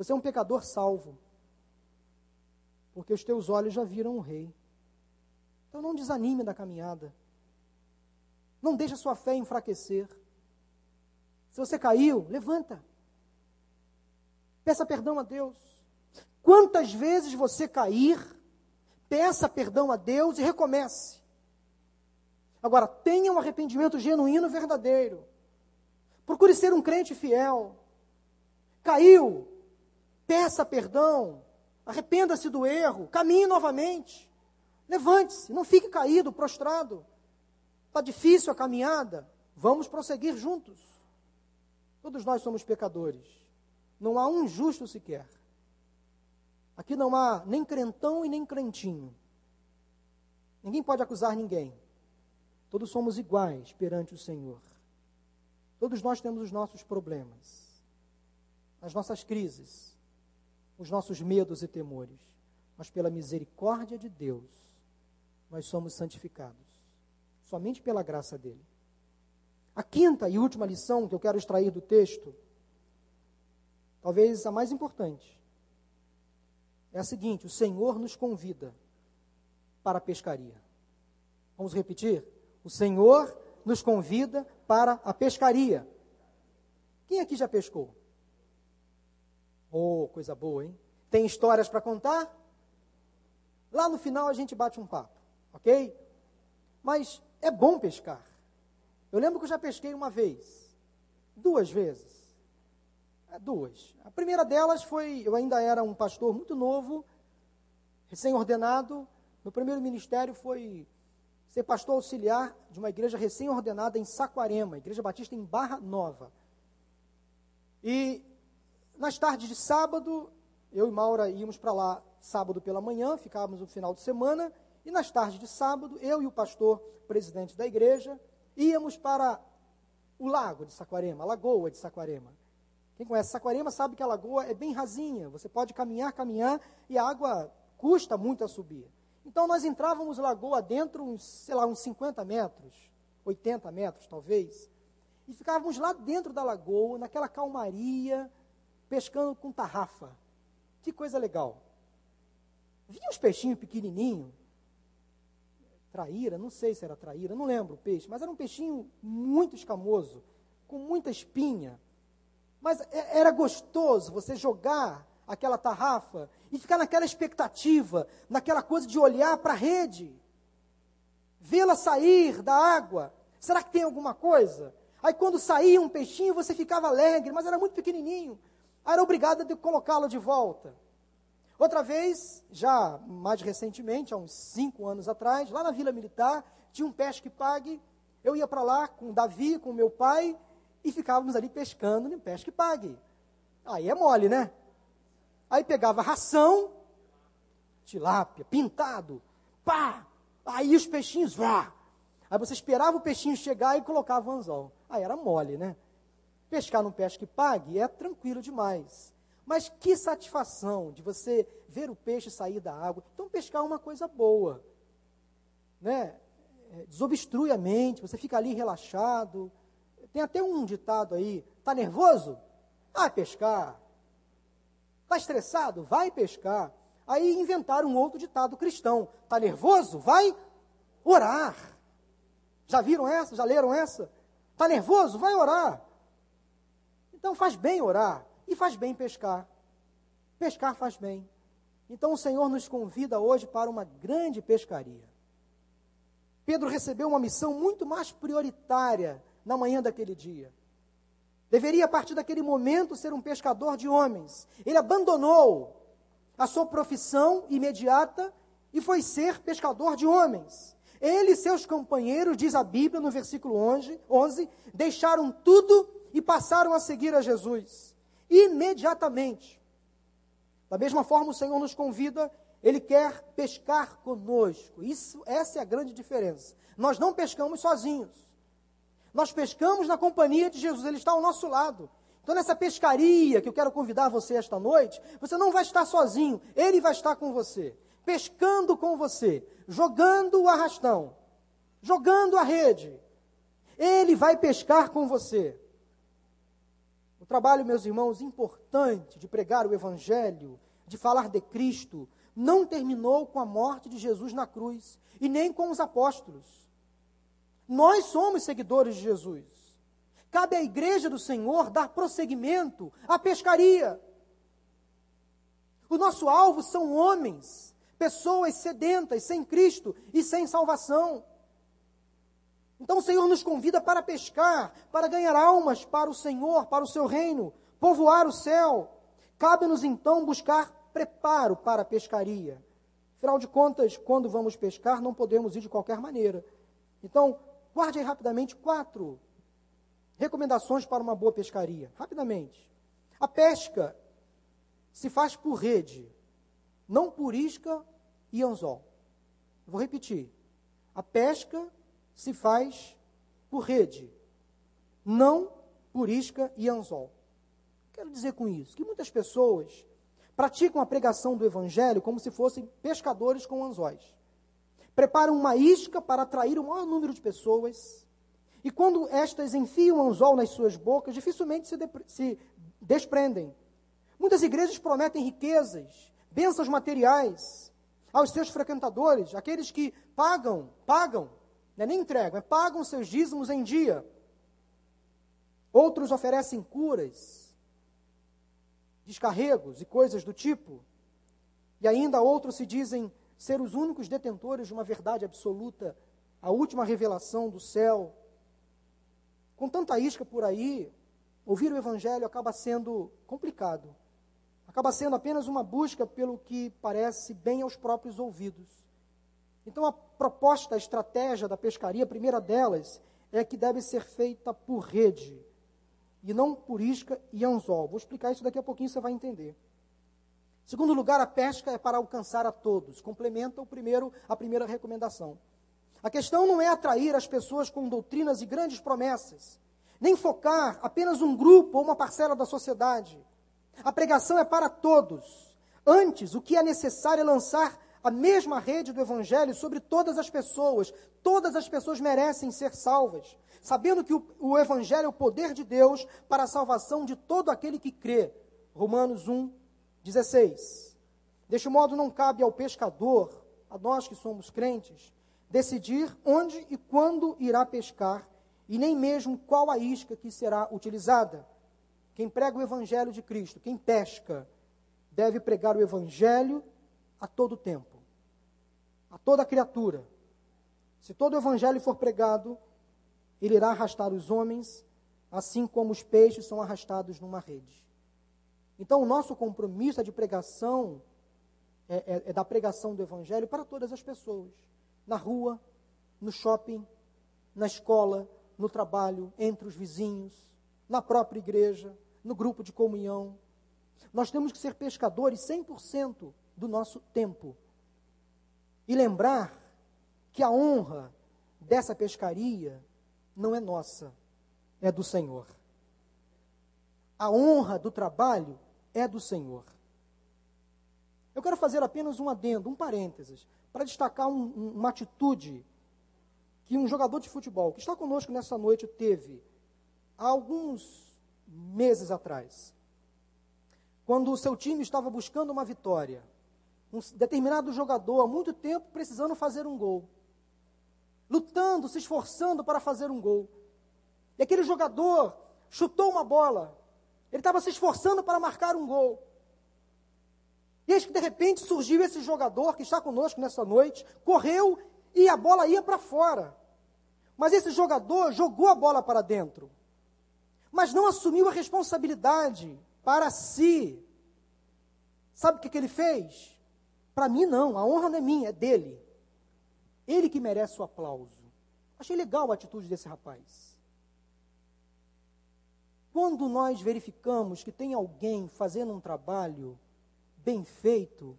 Você é um pecador salvo. Porque os teus olhos já viram o Rei. Então não desanime da caminhada. Não deixe a sua fé enfraquecer. Se você caiu, levanta. Peça perdão a Deus. Quantas vezes você cair, peça perdão a Deus e recomece. Agora, tenha um arrependimento genuíno e verdadeiro. Procure ser um crente fiel. Caiu, peça perdão, arrependa-se do erro, caminhe novamente. Levante-se, não fique caído, prostrado. Está difícil a caminhada? Vamos prosseguir juntos. Todos nós somos pecadores. Não há um justo sequer. Aqui não há nem crentão e nem crentinho. Ninguém pode acusar ninguém. Todos somos iguais perante o Senhor. Todos nós temos os nossos problemas, as nossas crises, os nossos medos e temores. Mas pela misericórdia de Deus, nós somos santificados. Somente pela graça dele. A quinta e última lição que eu quero extrair do texto, talvez a mais importante, é a seguinte: o Senhor nos convida para a pescaria. Vamos repetir? O Senhor nos convida para a pescaria. Quem aqui já pescou? Oh, coisa boa, hein? Tem histórias para contar? Lá no final a gente bate um papo, ok? Mas é bom pescar. Eu lembro que eu já pesquei uma vez, duas vezes. É, duas. A primeira delas foi, eu ainda era um pastor muito novo, recém-ordenado. Meu primeiro ministério foi ser pastor auxiliar de uma igreja recém-ordenada em Saquarema, Igreja Batista em Barra Nova. E nas tardes de sábado, eu e Maura íamos para lá sábado pela manhã, ficávamos no final de semana, e nas tardes de sábado, eu e o pastor presidente da igreja íamos para o lago de Saquarema, a lagoa de Saquarema. Quem conhece Saquarema sabe que a lagoa é bem rasinha, você pode caminhar, caminhar, e a água custa muito a subir. Então nós entrávamos lagoa dentro, uns, sei lá, uns 50 metros, 80 metros talvez, e ficávamos lá dentro da lagoa, naquela calmaria, pescando com tarrafa. Que coisa legal. Vinha uns peixinhos pequenininhos, traíra, não sei se era traíra, não lembro o peixe, mas era um peixinho muito escamoso, com muita espinha. Mas é, era gostoso você jogar aquela tarrafa e ficar naquela expectativa, naquela coisa de olhar para a rede, vê-la sair da água. Será que tem alguma coisa? Aí quando saía um peixinho, você ficava alegre, mas era muito pequenininho. Era obrigado a colocá-lo de volta. Outra vez, já mais recentemente, há uns cinco anos atrás, lá na Vila Militar, tinha um pesque pague. Eu ia para lá com Davi, com meu pai, e ficávamos ali pescando no pesque pague. Aí é mole, né? Aí pegava ração, tilápia, pintado, pá, aí os peixinhos, vá. Aí você esperava o peixinho chegar e colocava o anzol. Aí era mole, né? Pescar no pesca e pague é tranquilo demais. Mas que satisfação de você ver o peixe sair da água. Então, pescar é uma coisa boa. Né? É, desobstrui a mente, você fica ali relaxado. Tem até um ditado aí: está nervoso? Vai pescar. Está estressado? Vai pescar. Aí inventaram um outro ditado cristão: está nervoso? Vai orar. Já viram essa? Já leram essa? Está nervoso? Vai orar. Então faz bem orar e faz bem pescar. Pescar faz bem. Então o Senhor nos convida hoje para uma grande pescaria. Pedro recebeu uma missão muito mais prioritária na manhã daquele dia. Deveria, a partir daquele momento, ser um pescador de homens. Ele abandonou a sua profissão imediata e foi ser pescador de homens. Ele e seus companheiros, diz a Bíblia no versículo 11, 11 deixaram tudo e passaram a seguir a Jesus. Imediatamente. Da mesma forma, o Senhor nos convida, Ele quer pescar conosco. Isso, essa é a grande diferença. Nós não pescamos sozinhos. Nós pescamos na companhia de Jesus, Ele está ao nosso lado. Então, nessa pescaria que eu quero convidar você esta noite, você não vai estar sozinho, Ele vai estar com você pescando com você, jogando o arrastão, jogando a rede. Ele vai pescar com você. Trabalho, meus irmãos, importante de pregar o Evangelho, de falar de Cristo, não terminou com a morte de Jesus na cruz e nem com os apóstolos. Nós somos seguidores de Jesus. Cabe à igreja do Senhor dar prosseguimento à pescaria. O nosso alvo são homens pessoas sedentas, sem Cristo e sem salvação. Então o Senhor nos convida para pescar, para ganhar almas para o Senhor, para o seu reino, povoar o céu. Cabe-nos então buscar preparo para a pescaria. Afinal de contas, quando vamos pescar, não podemos ir de qualquer maneira. Então, guarde aí rapidamente quatro recomendações para uma boa pescaria. Rapidamente. A pesca se faz por rede não por isca e anzol. Vou repetir. A pesca se faz por rede, não por isca e anzol. Quero dizer com isso que muitas pessoas praticam a pregação do evangelho como se fossem pescadores com anzóis. Preparam uma isca para atrair o maior número de pessoas, e quando estas enfiam o anzol nas suas bocas, dificilmente se, se desprendem. Muitas igrejas prometem riquezas, bênçãos materiais aos seus frequentadores, aqueles que pagam, pagam, não é nem entregam, é pagam seus dízimos em dia. Outros oferecem curas, descarregos e coisas do tipo. E ainda outros se dizem ser os únicos detentores de uma verdade absoluta, a última revelação do céu. Com tanta isca por aí, ouvir o evangelho acaba sendo complicado acaba sendo apenas uma busca pelo que parece bem aos próprios ouvidos. Então, a proposta, a estratégia da pescaria, a primeira delas, é que deve ser feita por rede, e não por isca e anzol. Vou explicar isso daqui a pouquinho, você vai entender. Segundo lugar, a pesca é para alcançar a todos. Complementa o primeiro, a primeira recomendação. A questão não é atrair as pessoas com doutrinas e grandes promessas, nem focar apenas um grupo ou uma parcela da sociedade. A pregação é para todos. Antes, o que é necessário é lançar a mesma rede do Evangelho sobre todas as pessoas. Todas as pessoas merecem ser salvas, sabendo que o, o, Evangelho é o poder de Deus para a salvação de todo aquele que crê. Romanos 1, 16. Deste modo, não cabe ao pescador, a nós que somos crentes, decidir onde e quando irá pescar, e nem mesmo qual a isca que será utilizada. Quem prega o Evangelho de Cristo, quem pesca, deve pregar o Evangelho a todo tempo, a toda criatura. Se todo o Evangelho for pregado, ele irá arrastar os homens, assim como os peixes são arrastados numa rede. Então, o nosso compromisso é de pregação, é, é, é da pregação do Evangelho para todas as pessoas, na rua, no shopping, na escola, no trabalho, entre os vizinhos, na própria igreja, no grupo de comunhão. Nós temos que ser pescadores 100% do nosso tempo. E lembrar que a honra dessa pescaria não é nossa, é do Senhor. A honra do trabalho é do Senhor. Eu quero fazer apenas um adendo, um parênteses, para destacar um, um, uma atitude que um jogador de futebol que está conosco nessa noite teve há alguns meses atrás. Quando o seu time estava buscando uma vitória, um determinado jogador há muito tempo precisando fazer um gol, lutando, se esforçando para fazer um gol. E aquele jogador chutou uma bola, ele estava se esforçando para marcar um gol. E eis que de repente surgiu esse jogador que está conosco nessa noite, correu e a bola ia para fora. Mas esse jogador jogou a bola para dentro, mas não assumiu a responsabilidade para si. Sabe o que, que ele fez? Para mim, não, a honra não é minha, é dele. Ele que merece o aplauso. Achei legal a atitude desse rapaz. Quando nós verificamos que tem alguém fazendo um trabalho bem feito,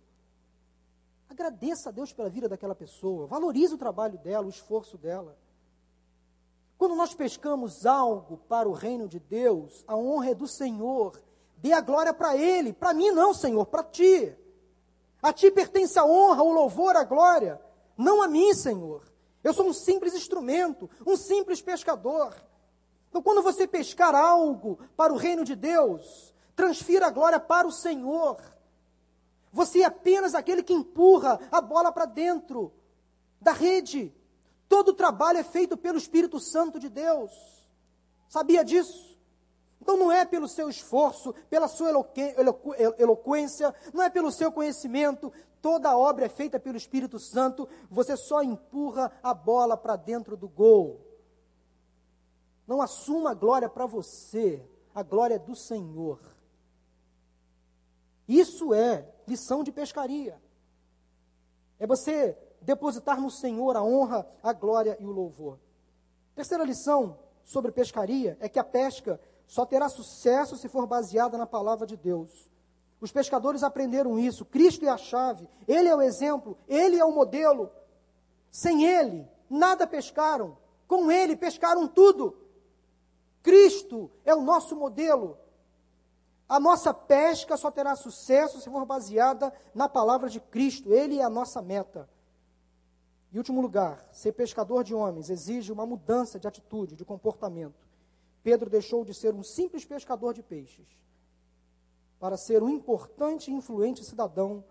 agradeça a Deus pela vida daquela pessoa, valorize o trabalho dela, o esforço dela. Quando nós pescamos algo para o reino de Deus, a honra é do Senhor, dê a glória para Ele, para mim não, Senhor, para Ti. A Ti pertence a honra, o louvor, a glória, não a mim, Senhor. Eu sou um simples instrumento, um simples pescador. Então, quando você pescar algo para o reino de Deus, transfira a glória para o Senhor. Você é apenas aquele que empurra a bola para dentro da rede. Todo o trabalho é feito pelo Espírito Santo de Deus. Sabia disso? Então não é pelo seu esforço, pela sua eloqu eloquência, não é pelo seu conhecimento. Toda a obra é feita pelo Espírito Santo. Você só empurra a bola para dentro do gol. Não assuma a glória para você. A glória é do Senhor. Isso é lição de pescaria. É você depositar no Senhor a honra, a glória e o louvor. Terceira lição sobre pescaria é que a pesca só terá sucesso se for baseada na palavra de Deus. Os pescadores aprenderam isso. Cristo é a chave, Ele é o exemplo, Ele é o modelo. Sem Ele, nada pescaram. Com Ele, pescaram tudo. Cristo é o nosso modelo. A nossa pesca só terá sucesso se for baseada na palavra de Cristo. Ele é a nossa meta. Em último lugar, ser pescador de homens exige uma mudança de atitude, de comportamento. Pedro deixou de ser um simples pescador de peixes para ser um importante e influente cidadão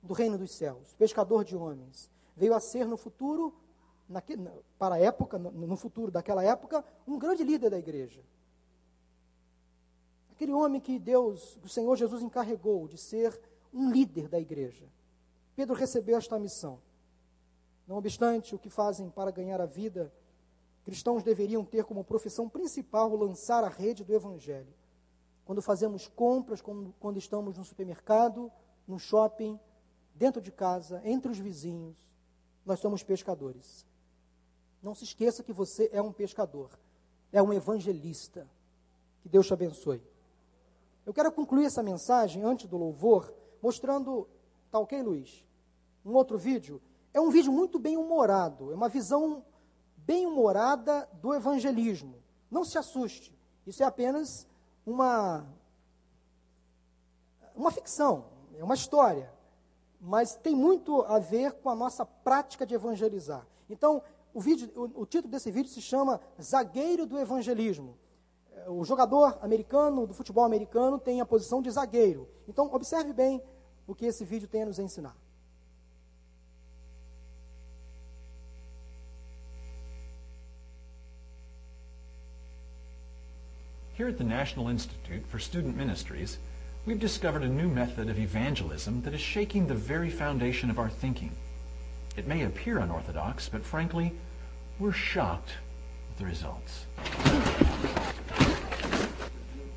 do reino dos céus, pescador de homens. Veio a ser no futuro, naque, para a época, no futuro daquela época, um grande líder da igreja. Aquele homem que Deus, o Senhor Jesus encarregou de ser um líder da igreja. Pedro recebeu esta missão. Não obstante o que fazem para ganhar a vida, cristãos deveriam ter como profissão principal lançar a rede do Evangelho. Quando fazemos compras, quando, estamos no supermercado, no shopping, dentro de casa, entre os vizinhos, nós somos pescadores. Não se esqueça que você é um pescador, é um evangelista. Que Deus te abençoe. Eu quero concluir essa mensagem antes do louvor, mostrando, tá ok, Luiz? Um outro vídeo. É um vídeo muito bem humorado, é uma visão bem humorada do evangelismo. Não se assuste, isso é apenas uma uma ficção, é uma história, mas tem muito a ver com a nossa prática de evangelizar. Então, o, vídeo, o, o título desse vídeo se chama Zagueiro do Evangelismo o jogador americano, do futebol americano, tem a posição de zagueiro. Então, observe bem o que esse vídeo tem a nos ensinar. Here at the National Institute for Student Ministries, we've discovered a new method of evangelism that is shaking the very foundation of our thinking. It may appear unorthodox, but frankly, we're shocked with the results.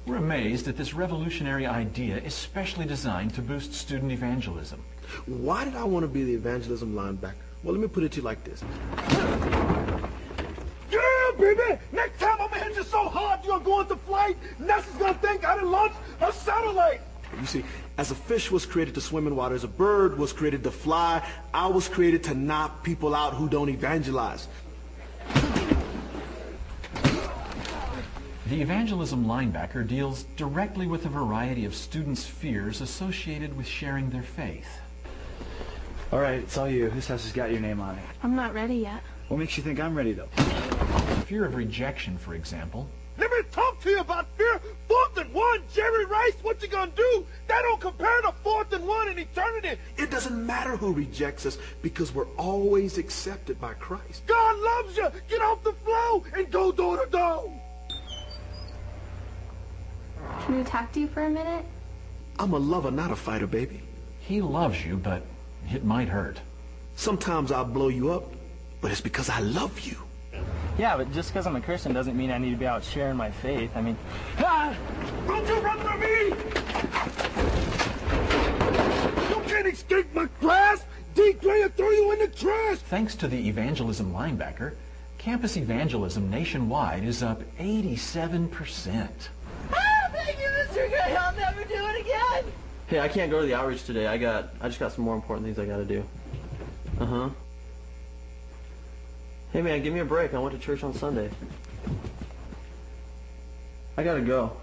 We're amazed at this revolutionary idea, especially designed to boost student evangelism. Why did I want to be the evangelism linebacker? Well, let me put it to you like this baby. Next time I'm gonna hit you so hard you're going to fly. flight. Nessa's gonna think I done launched a satellite. You see, as a fish was created to swim in water, as a bird was created to fly, I was created to knock people out who don't evangelize. The evangelism linebacker deals directly with a variety of students' fears associated with sharing their faith. All right, it's all you. This house has got your name on it. I'm not ready yet. What makes you think I'm ready, though? Fear of rejection, for example, Let me talk to you about fear. Fourth and one, Jerry Rice, what you gonna do? That don't compare to fourth and one in eternity. It doesn't matter who rejects us because we're always accepted by Christ. God loves you. Get off the flow and go door to door. Can we talk to you for a minute? I'm a lover, not a fighter, baby. he loves you, but it might hurt. Sometimes I'll blow you up, but it's because I love you. Yeah, but just because I'm a Christian doesn't mean I need to be out sharing my faith. I mean, Ah, don't you run from me! You can't escape my grasp. D. Gray will throw you in the trash. Thanks to the evangelism linebacker, campus evangelism nationwide is up 87%. Ah, Thank you, Mr. Gray. I'll never do it again. hey, I can't go to the outreach today. I got, I just got some more important things I got to do. Uh huh. Hey man, give me a break. I went to church on Sunday. I gotta go.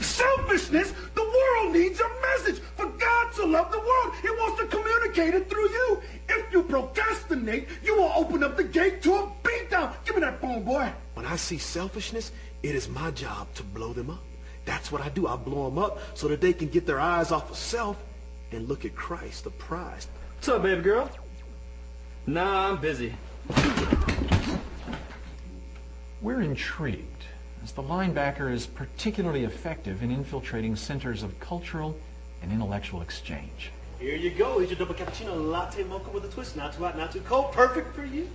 Selfishness. The world needs a message. For God to love the world, He wants to communicate it through you. If you procrastinate, you will open up the gate to a beatdown. Give me that phone, boy. When I see selfishness, it is my job to blow them up. That's what I do. I blow them up so that they can get their eyes off of self and look at Christ, the prize. What's up, baby girl? Nah, I'm busy. We're intrigued, as the linebacker is particularly effective in infiltrating centers of cultural and intellectual exchange. Here you go. Here's your double cappuccino latte mocha with a twist. Not too hot, not too cold. Perfect for you.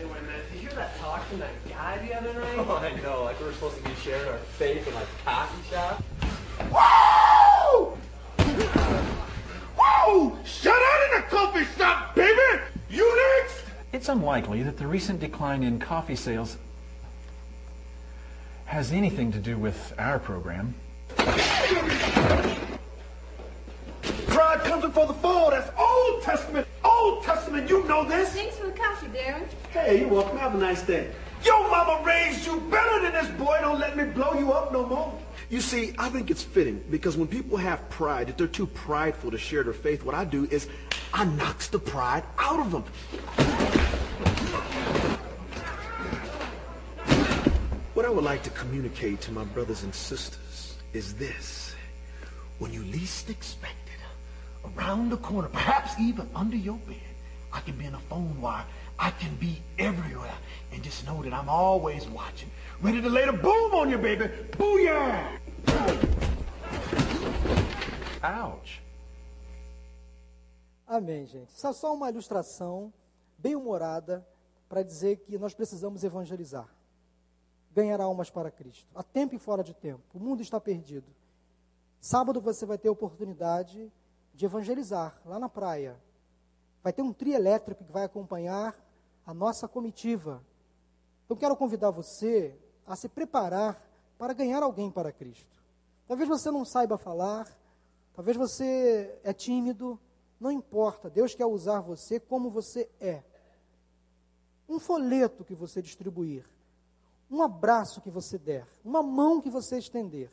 Anyway, man, did you hear that talk from that guy the other night? Oh, I know. Like we were supposed to be sharing our faith in like coffee shop. Whoa! Whoa! Shut out in the coffee shop, baby! You next! It's unlikely that the recent decline in coffee sales has anything to do with our program. Pride comes before the fall. That's Old Testament. Old Testament. You know this. Thanks for the coffee, Darren. Hey, you're welcome. Have a nice day. Your mama raised you better than this boy. Don't let me blow you up no more. You see, I think it's fitting because when people have pride, if they're too prideful to share their faith, what I do is I knocks the pride out of them. What I would like to communicate to my brothers and sisters is this. When you least expect it, around the corner, perhaps even under your bed, I can be in a phone wire. I can be everywhere. And just know that I'm always watching. Ready to lay the boom on you, baby. Booyah! Ouch! Amém, gente. Isso é só uma ilustração bem humorada para dizer que nós precisamos evangelizar. Ganhar almas para Cristo. A tempo e fora de tempo. O mundo está perdido. Sábado você vai ter a oportunidade de evangelizar lá na praia. Vai ter um trio elétrico que vai acompanhar a nossa comitiva. Então quero convidar você a se preparar para ganhar alguém para Cristo. Talvez você não saiba falar, talvez você é tímido, não importa, Deus quer usar você como você é. Um folheto que você distribuir, um abraço que você der, uma mão que você estender,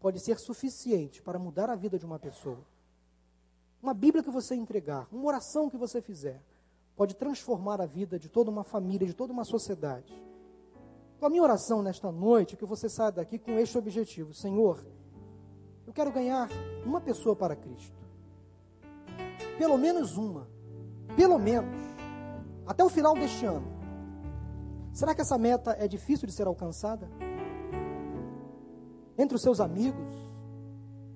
pode ser suficiente para mudar a vida de uma pessoa. Uma Bíblia que você entregar, uma oração que você fizer, pode transformar a vida de toda uma família, de toda uma sociedade. Então, a minha oração nesta noite é que você saia daqui com este objetivo: Senhor, eu quero ganhar uma pessoa para Cristo. Pelo menos uma. Pelo menos. Até o final deste ano. Será que essa meta é difícil de ser alcançada? Entre os seus amigos,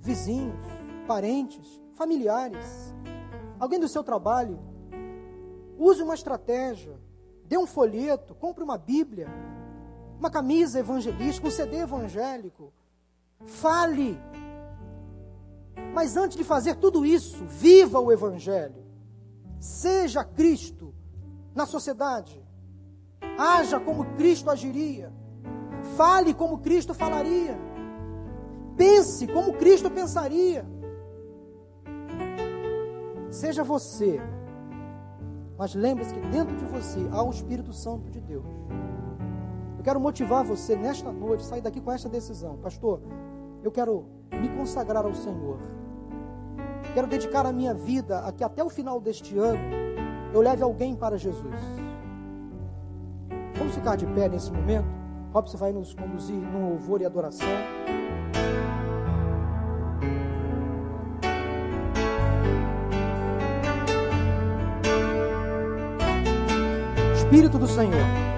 vizinhos, parentes, familiares, alguém do seu trabalho, use uma estratégia, dê um folheto, compre uma Bíblia, uma camisa evangelística, um CD evangélico. Fale. Mas antes de fazer tudo isso, viva o Evangelho. Seja Cristo na sociedade. Haja como Cristo agiria. Fale como Cristo falaria. Pense como Cristo pensaria. Seja você. Mas lembre-se que dentro de você há o Espírito Santo de Deus. Eu quero motivar você nesta noite, sair daqui com esta decisão. Pastor, eu quero me consagrar ao Senhor. Quero dedicar a minha vida a que até o final deste ano eu leve alguém para Jesus. Vamos ficar de pé nesse momento? Robson vai nos conduzir no louvor e adoração. Espírito do Senhor.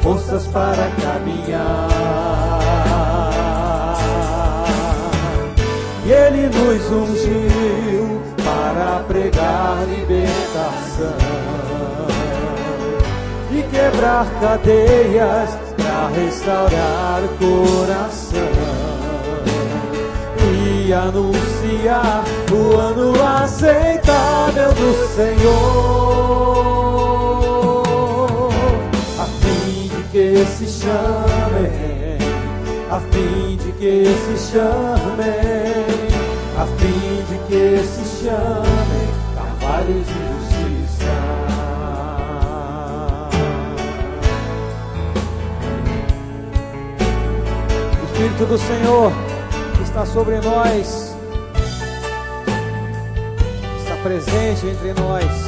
forças para caminhar. E Ele nos ungiu para pregar libertação e quebrar cadeias para restaurar o coração e anunciar o ano aceitável do Senhor, que se chamem, a fim de que se chamem, a fim de que se chamem carvalhos de justiça. O Espírito do Senhor está sobre nós, está presente entre nós.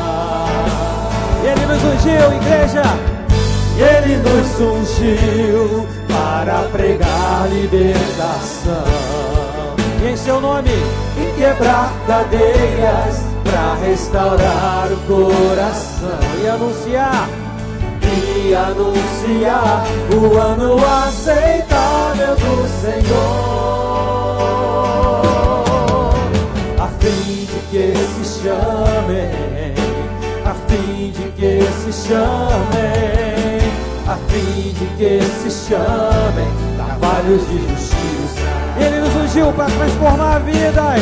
Ele nos ungiu, igreja. Ele nos ungiu para pregar libertação. E em seu nome, e quebrar cadeias para restaurar o coração e anunciar e anunciar o ano aceitável do Senhor, a fim de que se chamem, fim de que se chamem, a fim de que se chamem carvalhos de justiça. Ele nos ungiu para transformar vidas.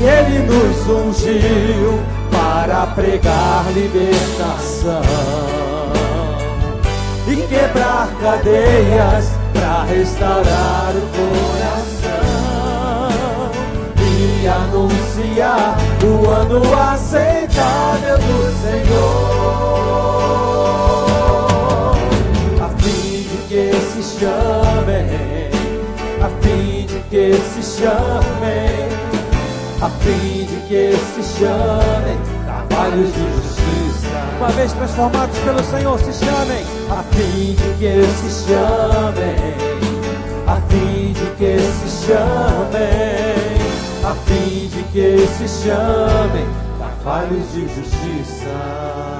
E Ele nos ungiu para pregar libertação e quebrar cadeias para restaurar o coração anunciar o ano aceitável do Senhor, a fim de que se chamem, a fim de que se chamem, a fim de que se chamem carvalhos de justiça. Uma vez transformados pelo Senhor, se chamem. A fim de que se chamem, a fim de que se chamem, a fim de que se chamem carvalhos de justiça.